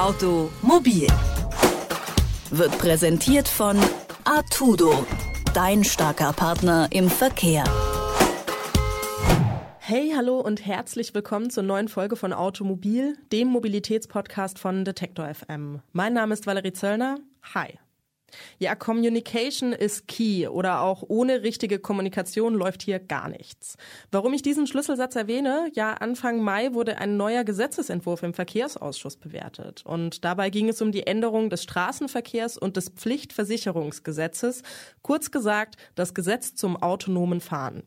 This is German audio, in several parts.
Automobil wird präsentiert von Artudo, dein starker Partner im Verkehr. Hey, hallo und herzlich willkommen zur neuen Folge von Automobil, dem Mobilitätspodcast von Detektor FM. Mein Name ist Valerie Zöllner. Hi. Ja, Communication ist key oder auch ohne richtige Kommunikation läuft hier gar nichts. Warum ich diesen Schlüsselsatz erwähne? Ja, Anfang Mai wurde ein neuer Gesetzesentwurf im Verkehrsausschuss bewertet und dabei ging es um die Änderung des Straßenverkehrs und des Pflichtversicherungsgesetzes, kurz gesagt das Gesetz zum autonomen Fahren.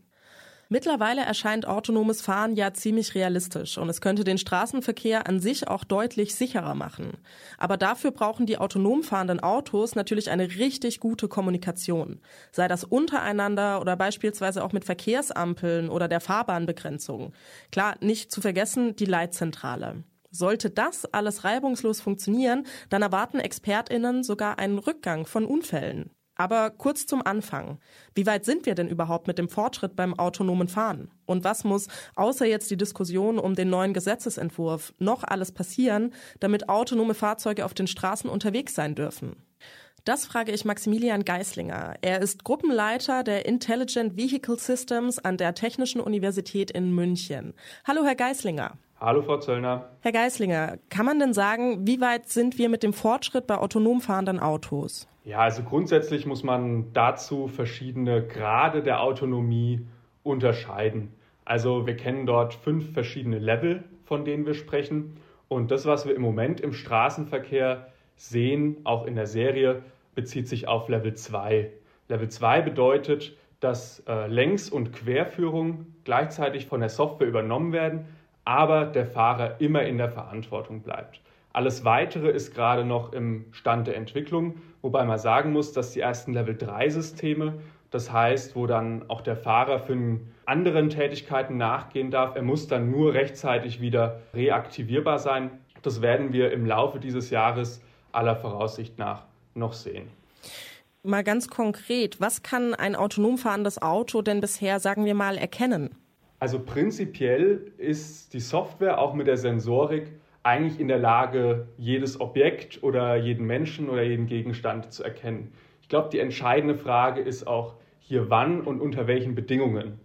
Mittlerweile erscheint autonomes Fahren ja ziemlich realistisch und es könnte den Straßenverkehr an sich auch deutlich sicherer machen. Aber dafür brauchen die autonom fahrenden Autos natürlich eine richtig gute Kommunikation. Sei das untereinander oder beispielsweise auch mit Verkehrsampeln oder der Fahrbahnbegrenzung. Klar, nicht zu vergessen die Leitzentrale. Sollte das alles reibungslos funktionieren, dann erwarten Expertinnen sogar einen Rückgang von Unfällen. Aber kurz zum Anfang. Wie weit sind wir denn überhaupt mit dem Fortschritt beim autonomen Fahren? Und was muss, außer jetzt die Diskussion um den neuen Gesetzesentwurf, noch alles passieren, damit autonome Fahrzeuge auf den Straßen unterwegs sein dürfen? Das frage ich Maximilian Geislinger. Er ist Gruppenleiter der Intelligent Vehicle Systems an der Technischen Universität in München. Hallo, Herr Geislinger. Hallo, Frau Zöllner. Herr Geislinger, kann man denn sagen, wie weit sind wir mit dem Fortschritt bei autonom fahrenden Autos? Ja, also grundsätzlich muss man dazu verschiedene Grade der Autonomie unterscheiden. Also wir kennen dort fünf verschiedene Level, von denen wir sprechen. Und das, was wir im Moment im Straßenverkehr sehen, auch in der Serie, bezieht sich auf Level 2. Level 2 bedeutet, dass äh, Längs- und Querführung gleichzeitig von der Software übernommen werden, aber der Fahrer immer in der Verantwortung bleibt. Alles Weitere ist gerade noch im Stand der Entwicklung, wobei man sagen muss, dass die ersten Level-3-Systeme, das heißt, wo dann auch der Fahrer für anderen Tätigkeiten nachgehen darf, er muss dann nur rechtzeitig wieder reaktivierbar sein. Das werden wir im Laufe dieses Jahres aller Voraussicht nach noch sehen. Mal ganz konkret, was kann ein autonom fahrendes Auto denn bisher, sagen wir mal, erkennen? Also prinzipiell ist die Software auch mit der Sensorik eigentlich in der Lage, jedes Objekt oder jeden Menschen oder jeden Gegenstand zu erkennen. Ich glaube, die entscheidende Frage ist auch hier wann und unter welchen Bedingungen.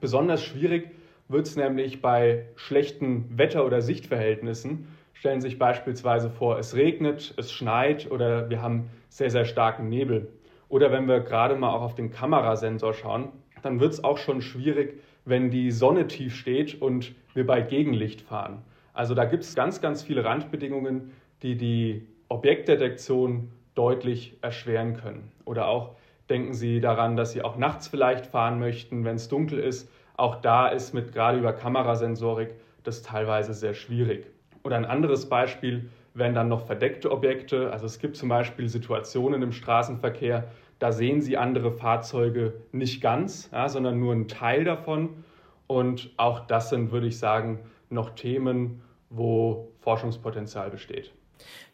Besonders schwierig wird es nämlich bei schlechten Wetter- oder Sichtverhältnissen. Stellen Sie sich beispielsweise vor, es regnet, es schneit oder wir haben sehr, sehr starken Nebel. Oder wenn wir gerade mal auch auf den Kamerasensor schauen, dann wird es auch schon schwierig, wenn die Sonne tief steht und wir bei Gegenlicht fahren. Also da gibt es ganz, ganz viele Randbedingungen, die die Objektdetektion deutlich erschweren können. Oder auch denken Sie daran, dass Sie auch nachts vielleicht fahren möchten, wenn es dunkel ist. Auch da ist mit gerade über Kamerasensorik das teilweise sehr schwierig. Oder ein anderes Beispiel wären dann noch verdeckte Objekte. Also es gibt zum Beispiel Situationen im Straßenverkehr, da sehen Sie andere Fahrzeuge nicht ganz, ja, sondern nur einen Teil davon. Und auch das sind, würde ich sagen, noch Themen, wo Forschungspotenzial besteht.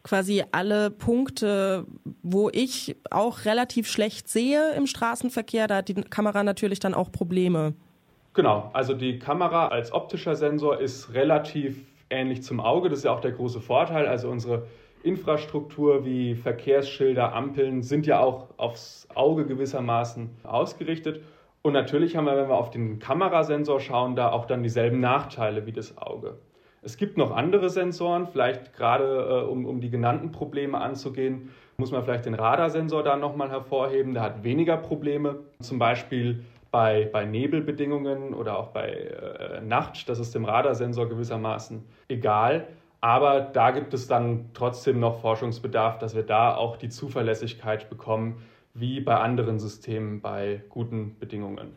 Quasi alle Punkte, wo ich auch relativ schlecht sehe im Straßenverkehr, da hat die Kamera natürlich dann auch Probleme. Genau, also die Kamera als optischer Sensor ist relativ ähnlich zum Auge. Das ist ja auch der große Vorteil. Also unsere Infrastruktur wie Verkehrsschilder, Ampeln sind ja auch aufs Auge gewissermaßen ausgerichtet. Und natürlich haben wir, wenn wir auf den Kamerasensor schauen, da auch dann dieselben Nachteile wie das Auge. Es gibt noch andere Sensoren, vielleicht gerade äh, um, um die genannten Probleme anzugehen, muss man vielleicht den Radarsensor da nochmal hervorheben. Der hat weniger Probleme, zum Beispiel bei, bei Nebelbedingungen oder auch bei äh, Nacht. Das ist dem Radarsensor gewissermaßen egal. Aber da gibt es dann trotzdem noch Forschungsbedarf, dass wir da auch die Zuverlässigkeit bekommen, wie bei anderen Systemen bei guten Bedingungen.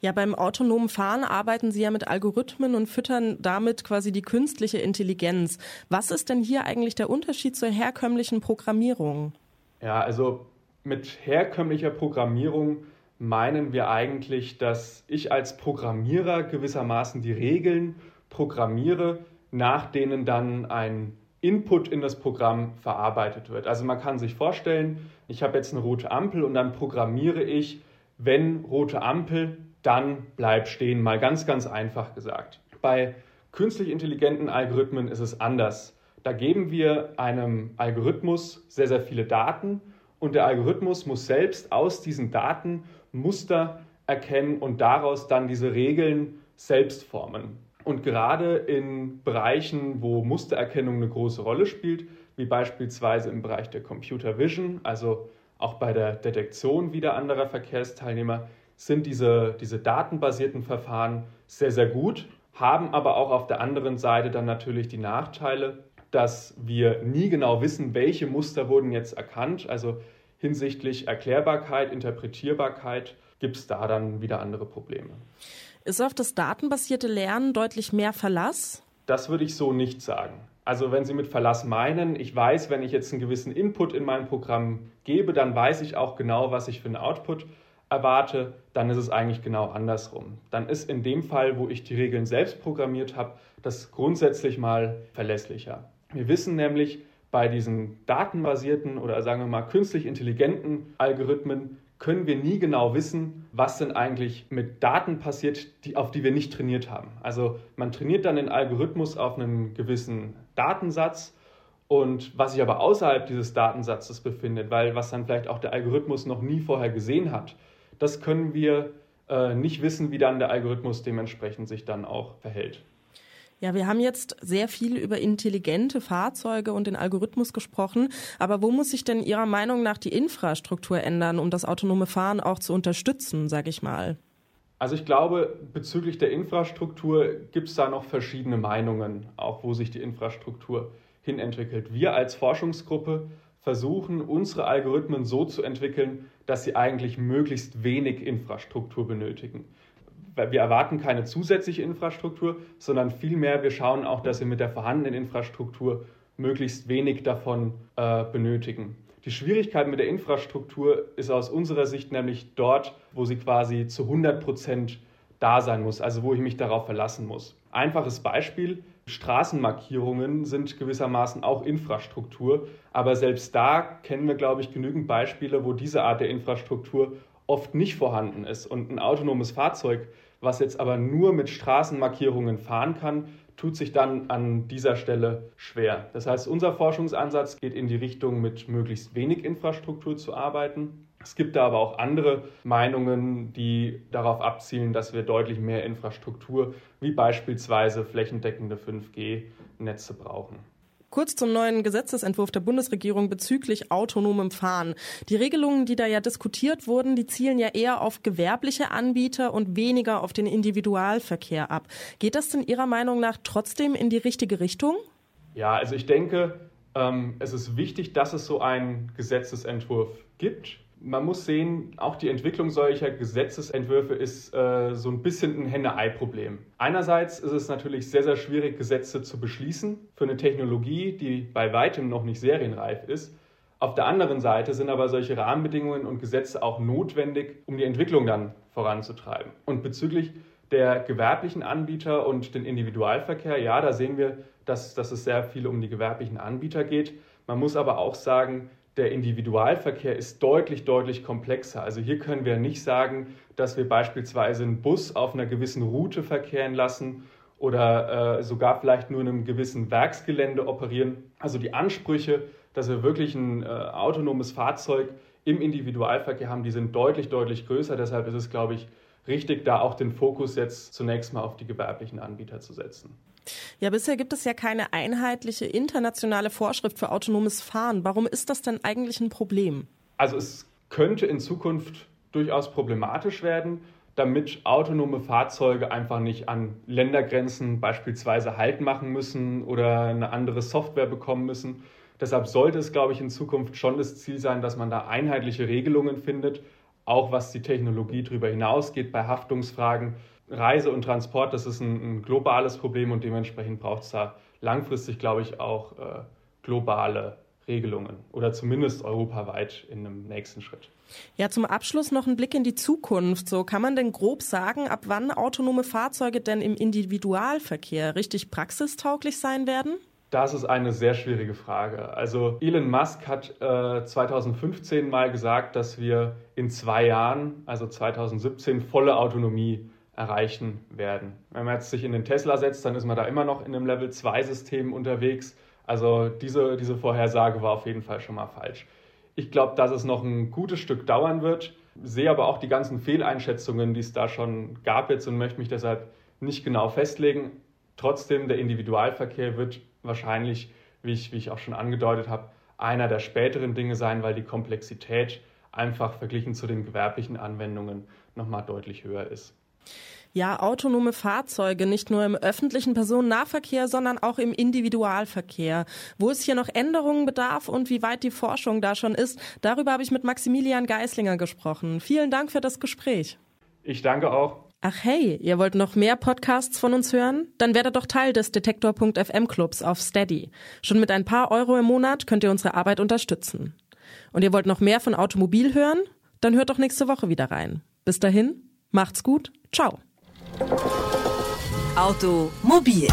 Ja, beim autonomen Fahren arbeiten Sie ja mit Algorithmen und füttern damit quasi die künstliche Intelligenz. Was ist denn hier eigentlich der Unterschied zur herkömmlichen Programmierung? Ja, also mit herkömmlicher Programmierung meinen wir eigentlich, dass ich als Programmierer gewissermaßen die Regeln programmiere, nach denen dann ein Input in das Programm verarbeitet wird. Also man kann sich vorstellen, ich habe jetzt eine rote Ampel und dann programmiere ich, wenn rote Ampel, dann bleib stehen, mal ganz, ganz einfach gesagt. Bei künstlich intelligenten Algorithmen ist es anders. Da geben wir einem Algorithmus sehr, sehr viele Daten und der Algorithmus muss selbst aus diesen Daten Muster erkennen und daraus dann diese Regeln selbst formen. Und gerade in Bereichen, wo Mustererkennung eine große Rolle spielt, wie beispielsweise im Bereich der Computer Vision, also auch bei der Detektion wieder anderer Verkehrsteilnehmer, sind diese, diese datenbasierten Verfahren sehr, sehr gut, haben aber auch auf der anderen Seite dann natürlich die Nachteile, dass wir nie genau wissen, welche Muster wurden jetzt erkannt. Also hinsichtlich Erklärbarkeit, Interpretierbarkeit gibt es da dann wieder andere Probleme. Ist auf das datenbasierte Lernen deutlich mehr Verlass? Das würde ich so nicht sagen. Also wenn Sie mit Verlass meinen, ich weiß, wenn ich jetzt einen gewissen Input in mein Programm gebe, dann weiß ich auch genau, was ich für einen Output erwarte, dann ist es eigentlich genau andersrum. Dann ist in dem Fall, wo ich die Regeln selbst programmiert habe, das grundsätzlich mal verlässlicher. Wir wissen nämlich, bei diesen datenbasierten oder sagen wir mal künstlich intelligenten Algorithmen können wir nie genau wissen, was denn eigentlich mit Daten passiert, die, auf die wir nicht trainiert haben. Also man trainiert dann den Algorithmus auf einen gewissen Datensatz und was sich aber außerhalb dieses Datensatzes befindet, weil was dann vielleicht auch der Algorithmus noch nie vorher gesehen hat, das können wir äh, nicht wissen, wie dann der Algorithmus dementsprechend sich dann auch verhält. Ja, wir haben jetzt sehr viel über intelligente Fahrzeuge und den Algorithmus gesprochen. Aber wo muss sich denn Ihrer Meinung nach die Infrastruktur ändern, um das autonome Fahren auch zu unterstützen, sage ich mal? Also ich glaube, bezüglich der Infrastruktur gibt es da noch verschiedene Meinungen, auch wo sich die Infrastruktur hinentwickelt. Wir als Forschungsgruppe versuchen, unsere Algorithmen so zu entwickeln, dass sie eigentlich möglichst wenig Infrastruktur benötigen wir erwarten keine zusätzliche Infrastruktur, sondern vielmehr wir schauen auch, dass wir mit der vorhandenen Infrastruktur möglichst wenig davon äh, benötigen. Die Schwierigkeit mit der Infrastruktur ist aus unserer Sicht nämlich dort, wo sie quasi zu 100 Prozent da sein muss, also wo ich mich darauf verlassen muss. Einfaches Beispiel, Straßenmarkierungen sind gewissermaßen auch Infrastruktur, aber selbst da kennen wir, glaube ich, genügend Beispiele, wo diese Art der Infrastruktur oft nicht vorhanden ist und ein autonomes Fahrzeug was jetzt aber nur mit Straßenmarkierungen fahren kann, tut sich dann an dieser Stelle schwer. Das heißt, unser Forschungsansatz geht in die Richtung, mit möglichst wenig Infrastruktur zu arbeiten. Es gibt da aber auch andere Meinungen, die darauf abzielen, dass wir deutlich mehr Infrastruktur, wie beispielsweise flächendeckende 5G-Netze brauchen. Kurz zum neuen Gesetzesentwurf der Bundesregierung bezüglich autonomem Fahren. Die Regelungen, die da ja diskutiert wurden, die zielen ja eher auf gewerbliche Anbieter und weniger auf den Individualverkehr ab. Geht das denn Ihrer Meinung nach trotzdem in die richtige Richtung? Ja, also ich denke, ähm, es ist wichtig, dass es so einen Gesetzesentwurf gibt man muss sehen, auch die Entwicklung solcher Gesetzesentwürfe ist äh, so ein bisschen ein Henne-Ei-Problem. Einerseits ist es natürlich sehr, sehr schwierig, Gesetze zu beschließen für eine Technologie, die bei weitem noch nicht serienreif ist. Auf der anderen Seite sind aber solche Rahmenbedingungen und Gesetze auch notwendig, um die Entwicklung dann voranzutreiben. Und bezüglich der gewerblichen Anbieter und den Individualverkehr, ja, da sehen wir, dass, dass es sehr viel um die gewerblichen Anbieter geht. Man muss aber auch sagen, der Individualverkehr ist deutlich, deutlich komplexer. Also hier können wir nicht sagen, dass wir beispielsweise einen Bus auf einer gewissen Route verkehren lassen oder äh, sogar vielleicht nur in einem gewissen Werksgelände operieren. Also die Ansprüche, dass wir wirklich ein äh, autonomes Fahrzeug im Individualverkehr haben, die sind deutlich, deutlich größer. Deshalb ist es, glaube ich, richtig, da auch den Fokus jetzt zunächst mal auf die gewerblichen Anbieter zu setzen. Ja, bisher gibt es ja keine einheitliche internationale Vorschrift für autonomes Fahren. Warum ist das denn eigentlich ein Problem? Also es könnte in Zukunft durchaus problematisch werden, damit autonome Fahrzeuge einfach nicht an Ländergrenzen beispielsweise Halt machen müssen oder eine andere Software bekommen müssen. Deshalb sollte es, glaube ich, in Zukunft schon das Ziel sein, dass man da einheitliche Regelungen findet, auch was die Technologie darüber hinausgeht bei Haftungsfragen Reise und Transport, das ist ein, ein globales Problem und dementsprechend braucht es da langfristig, glaube ich, auch äh, globale Regelungen oder zumindest europaweit in einem nächsten Schritt. Ja, zum Abschluss noch ein Blick in die Zukunft. So kann man denn grob sagen, ab wann autonome Fahrzeuge denn im Individualverkehr richtig praxistauglich sein werden? Das ist eine sehr schwierige Frage. Also Elon Musk hat äh, 2015 mal gesagt, dass wir in zwei Jahren, also 2017, volle Autonomie erreichen werden. Wenn man jetzt sich in den Tesla setzt, dann ist man da immer noch in einem Level 2 System unterwegs. Also diese, diese Vorhersage war auf jeden Fall schon mal falsch. Ich glaube, dass es noch ein gutes Stück dauern wird, sehe aber auch die ganzen Fehleinschätzungen, die es da schon gab jetzt und möchte mich deshalb nicht genau festlegen. Trotzdem, der Individualverkehr wird wahrscheinlich, wie ich, wie ich auch schon angedeutet habe, einer der späteren Dinge sein, weil die Komplexität einfach verglichen zu den gewerblichen Anwendungen nochmal deutlich höher ist. Ja, autonome Fahrzeuge, nicht nur im öffentlichen Personennahverkehr, sondern auch im Individualverkehr. Wo es hier noch Änderungen bedarf und wie weit die Forschung da schon ist, darüber habe ich mit Maximilian Geislinger gesprochen. Vielen Dank für das Gespräch. Ich danke auch. Ach hey, ihr wollt noch mehr Podcasts von uns hören? Dann werdet doch Teil des Detektor.fm Clubs auf Steady. Schon mit ein paar Euro im Monat könnt ihr unsere Arbeit unterstützen. Und ihr wollt noch mehr von Automobil hören? Dann hört doch nächste Woche wieder rein. Bis dahin, macht's gut, ciao. Automobil